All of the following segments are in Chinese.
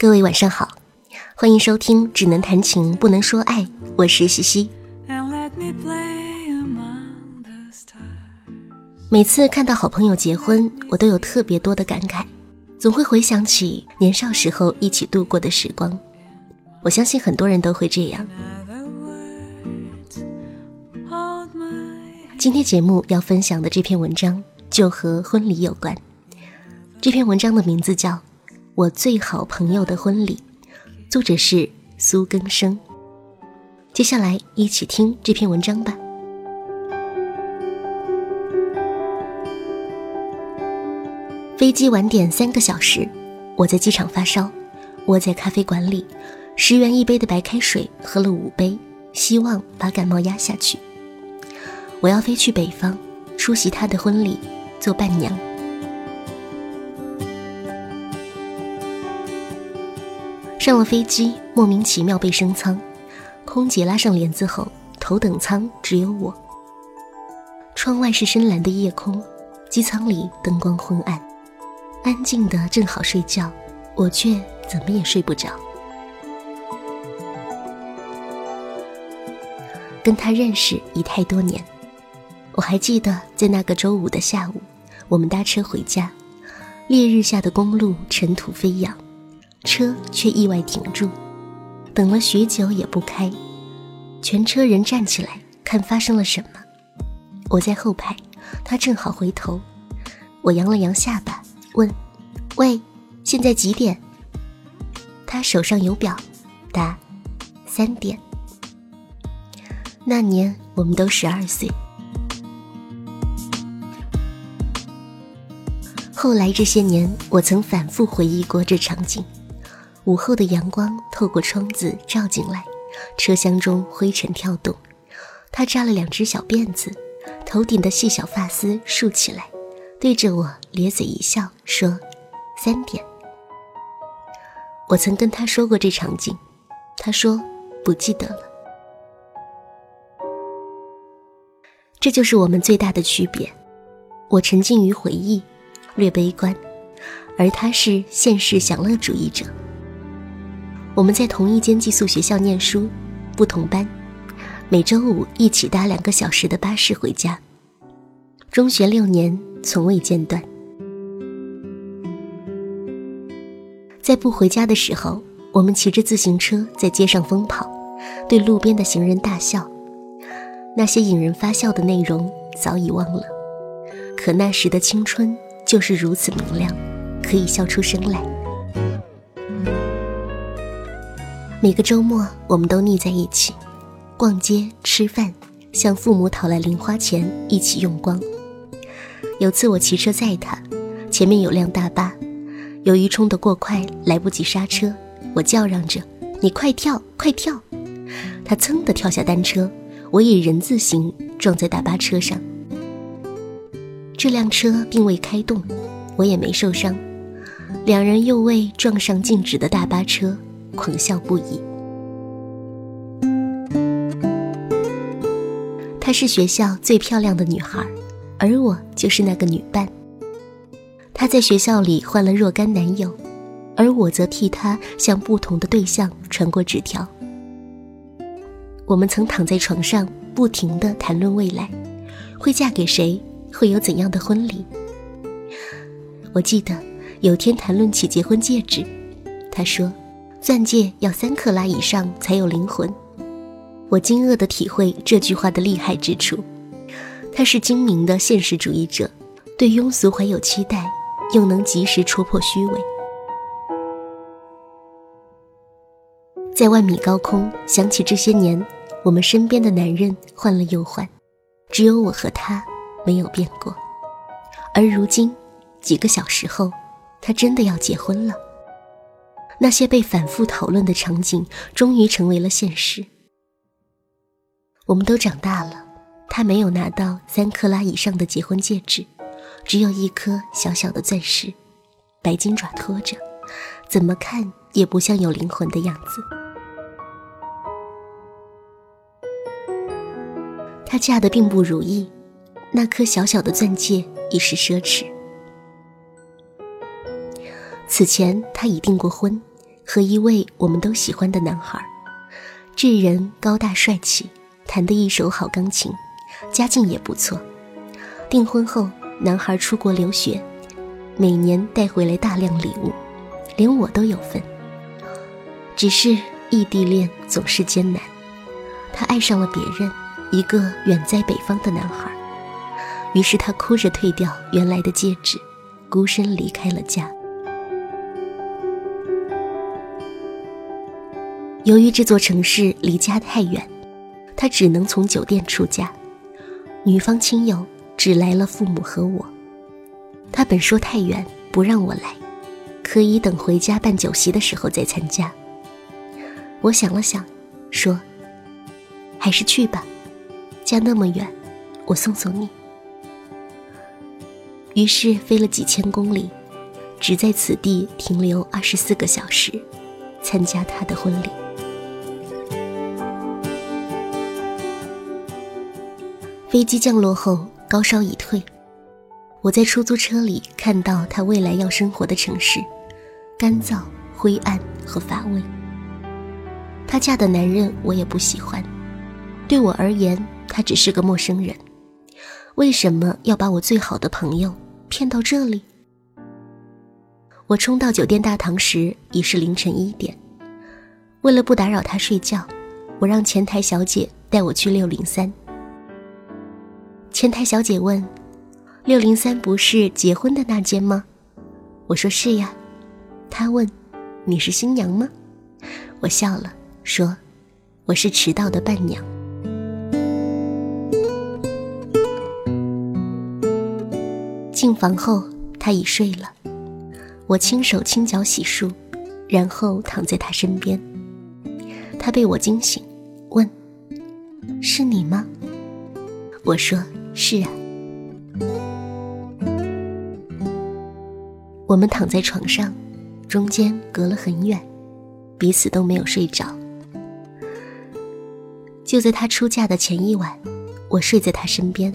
各位晚上好，欢迎收听《只能谈情不能说爱》，我是西西。每次看到好朋友结婚，我都有特别多的感慨，总会回想起年少时候一起度过的时光。我相信很多人都会这样。今天节目要分享的这篇文章就和婚礼有关。这篇文章的名字叫《我最好朋友的婚礼》，作者是苏更生。接下来一起听这篇文章吧。飞机晚点三个小时，我在机场发烧，窝在咖啡馆里，十元一杯的白开水喝了五杯，希望把感冒压下去。我要飞去北方，出席他的婚礼，做伴娘。上了飞机，莫名其妙被升舱，空姐拉上帘子后，头等舱只有我。窗外是深蓝的夜空，机舱里灯光昏暗。安静的正好睡觉，我却怎么也睡不着。跟他认识已太多年，我还记得在那个周五的下午，我们搭车回家，烈日下的公路尘土飞扬，车却意外停住，等了许久也不开，全车人站起来看发生了什么。我在后排，他正好回头，我扬了扬下巴。问：“喂，现在几点？”他手上有表，答：“三点。”那年我们都十二岁。后来这些年，我曾反复回忆过这场景：午后的阳光透过窗子照进来，车厢中灰尘跳动。他扎了两只小辫子，头顶的细小发丝竖起来。对着我咧嘴一笑，说：“三点。”我曾跟他说过这场景，他说不记得了。这就是我们最大的区别。我沉浸于回忆，略悲观，而他是现实享乐主义者。我们在同一间寄宿学校念书，不同班，每周五一起搭两个小时的巴士回家。中学六年。从未间断。在不回家的时候，我们骑着自行车在街上疯跑，对路边的行人大笑。那些引人发笑的内容早已忘了，可那时的青春就是如此明亮，可以笑出声来。每个周末，我们都腻在一起，逛街、吃饭，向父母讨来零花钱，一起用光。有次我骑车载他，前面有辆大巴，由于冲得过快，来不及刹车，我叫嚷着：“你快跳，快跳！”他噌地跳下单车，我以人字形撞在大巴车上。这辆车并未开动，我也没受伤，两人又为撞上静止的大巴车狂笑不已。她是学校最漂亮的女孩。而我就是那个女伴。她在学校里换了若干男友，而我则替她向不同的对象传过纸条。我们曾躺在床上，不停地谈论未来，会嫁给谁，会有怎样的婚礼。我记得有天谈论起结婚戒指，他说：“钻戒要三克拉以上才有灵魂。”我惊愕地体会这句话的厉害之处。他是精明的现实主义者，对庸俗怀有期待，又能及时戳破虚伪。在万米高空，想起这些年，我们身边的男人换了又换，只有我和他没有变过。而如今，几个小时后，他真的要结婚了。那些被反复讨论的场景，终于成为了现实。我们都长大了。他没有拿到三克拉以上的结婚戒指，只有一颗小小的钻石，白金爪托着，怎么看也不像有灵魂的样子。她嫁的并不如意，那颗小小的钻戒已是奢侈。此前她已订过婚，和一位我们都喜欢的男孩，这人高大帅气，弹得一手好钢琴，家境也不错。订婚后，男孩出国留学，每年带回来大量礼物，连我都有份。只是异地恋总是艰难，他爱上了别人，一个远在北方的男孩。于是他哭着退掉原来的戒指，孤身离开了家。由于这座城市离家太远，他只能从酒店出嫁。女方亲友只来了父母和我。他本说太远不让我来，可以等回家办酒席的时候再参加。我想了想，说：“还是去吧，家那么远，我送送你。”于是飞了几千公里，只在此地停留二十四个小时，参加他的婚礼。飞机降落后，高烧已退，我在出租车里看到他未来要生活的城市，干燥、灰暗和乏味。她嫁的男人我也不喜欢，对我而言，他只是个陌生人。为什么要把我最好的朋友骗到这里？我冲到酒店大堂时已是凌晨一点。为了不打扰他睡觉，我让前台小姐带我去六零三。前台小姐问：“六零三不是结婚的那间吗？”我说：“是呀。”她问：“你是新娘吗？”我笑了。说：“我是迟到的伴娘。”进房后，他已睡了。我轻手轻脚洗漱，然后躺在他身边。他被我惊醒，问：“是你吗？”我说：“是啊。”我们躺在床上，中间隔了很远，彼此都没有睡着。就在她出嫁的前一晚，我睡在她身边，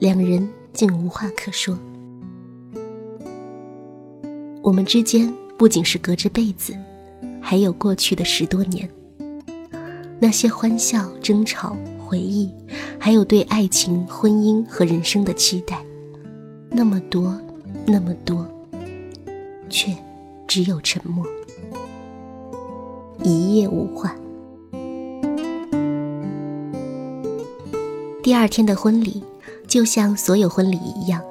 两人竟无话可说。我们之间不仅是隔着被子，还有过去的十多年，那些欢笑、争吵、回忆，还有对爱情、婚姻和人生的期待，那么多，那么多，却只有沉默，一夜无话。第二天的婚礼，就像所有婚礼一样，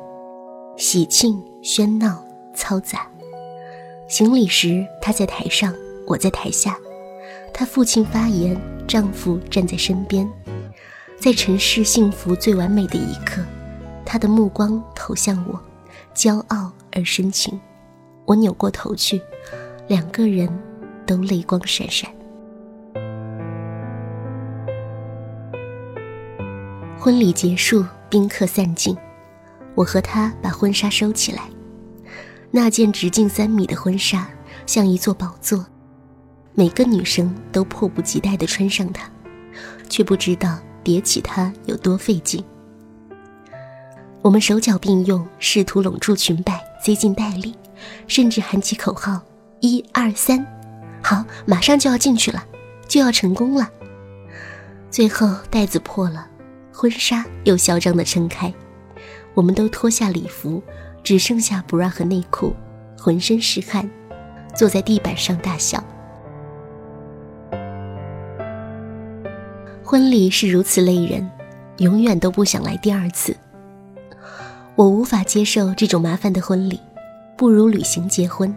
喜庆、喧闹、嘈杂。行礼时，他在台上，我在台下。他父亲发言，丈夫站在身边。在尘世幸福最完美的一刻，他的目光投向我，骄傲而深情。我扭过头去，两个人都泪光闪闪。婚礼结束，宾客散尽，我和他把婚纱收起来。那件直径三米的婚纱像一座宝座，每个女生都迫不及待地穿上它，却不知道叠起它有多费劲。我们手脚并用，试图拢住裙摆，塞进袋里，甚至喊起口号：“一二三，好，马上就要进去了，就要成功了。”最后袋子破了。婚纱又嚣张地撑开，我们都脱下礼服，只剩下 bra 和内裤，浑身是汗，坐在地板上大笑。婚礼是如此累人，永远都不想来第二次。我无法接受这种麻烦的婚礼，不如旅行结婚，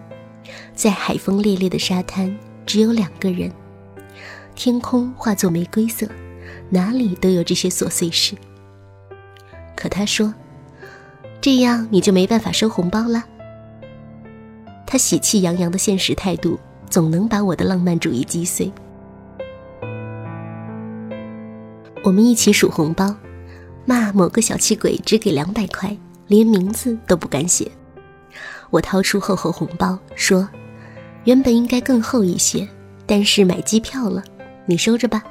在海风烈烈的沙滩，只有两个人，天空化作玫瑰色。哪里都有这些琐碎事。可他说：“这样你就没办法收红包了。”他喜气洋洋的现实态度，总能把我的浪漫主义击碎。我们一起数红包，骂某个小气鬼只给两百块，连名字都不敢写。我掏出厚厚红包，说：“原本应该更厚一些，但是买机票了，你收着吧。”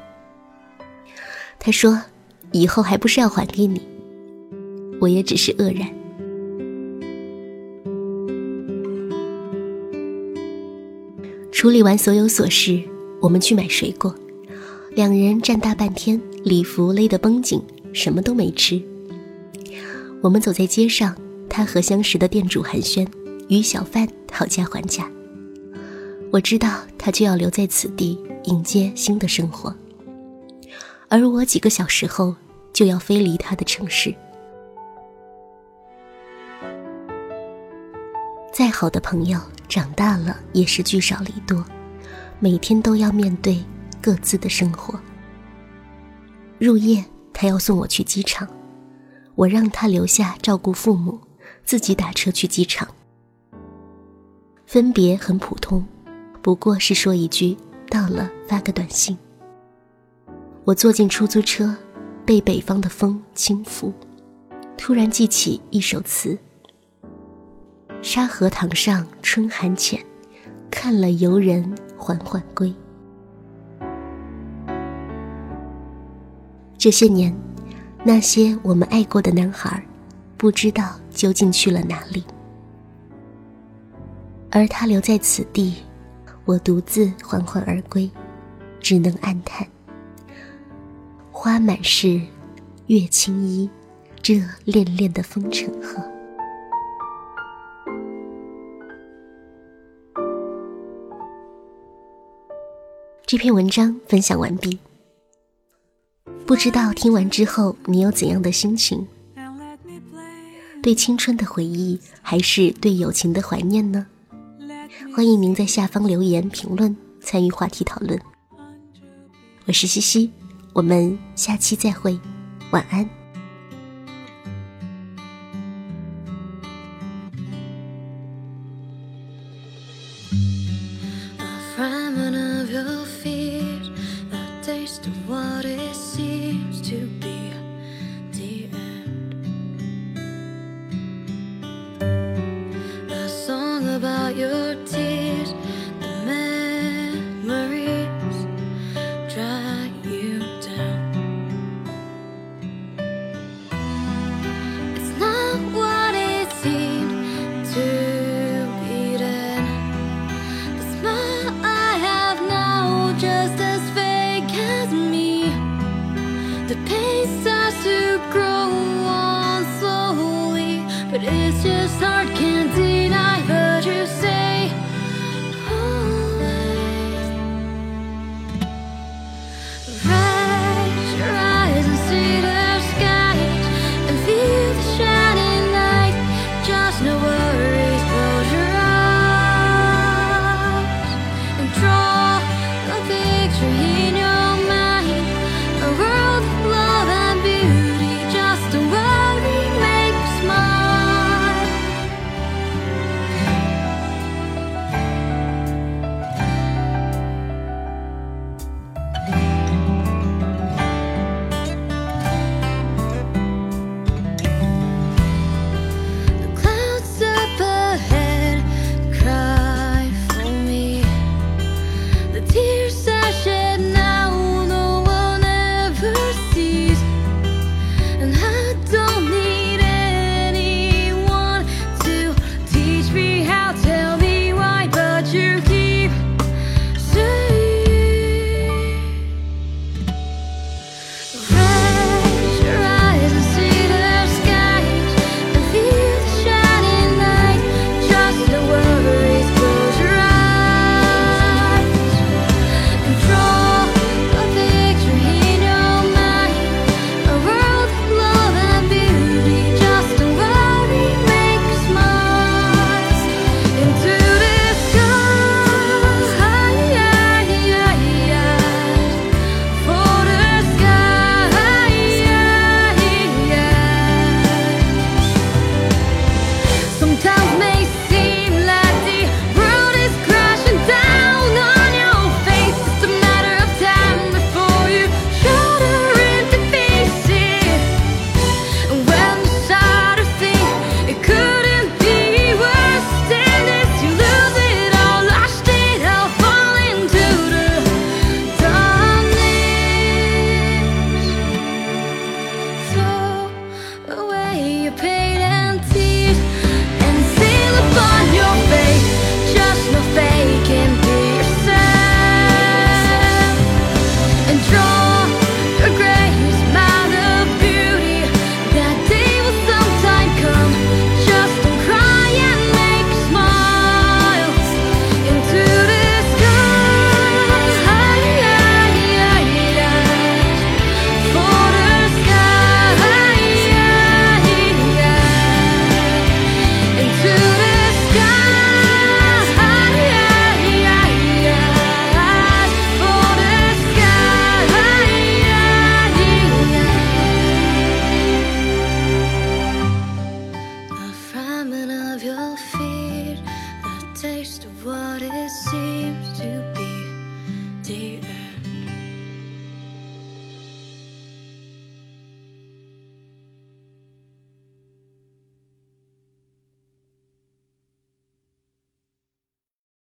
他说：“以后还不是要还给你。”我也只是愕然。处理完所有琐事，我们去买水果。两人站大半天，礼服勒得绷紧，什么都没吃。我们走在街上，他和相识的店主寒暄，与小贩讨价还价。我知道他就要留在此地迎接新的生活，而我几个小时后就要飞离他的城市。再好的朋友，长大了也是聚少离多，每天都要面对各自的生活。入夜，他要送我去机场，我让他留下照顾父母，自己打车去机场。分别很普通，不过是说一句到了，发个短信。我坐进出租车，被北方的风轻拂，突然记起一首词。沙河塘上春寒浅，看了游人缓缓归。这些年，那些我们爱过的男孩，不知道究竟去了哪里。而他留在此地，我独自缓缓而归，只能暗叹：花满室，月轻衣，这恋恋的风尘鹤。这篇文章分享完毕，不知道听完之后你有怎样的心情？对青春的回忆，还是对友情的怀念呢？欢迎您在下方留言评论，参与话题讨论。我是西西，我们下期再会，晚安。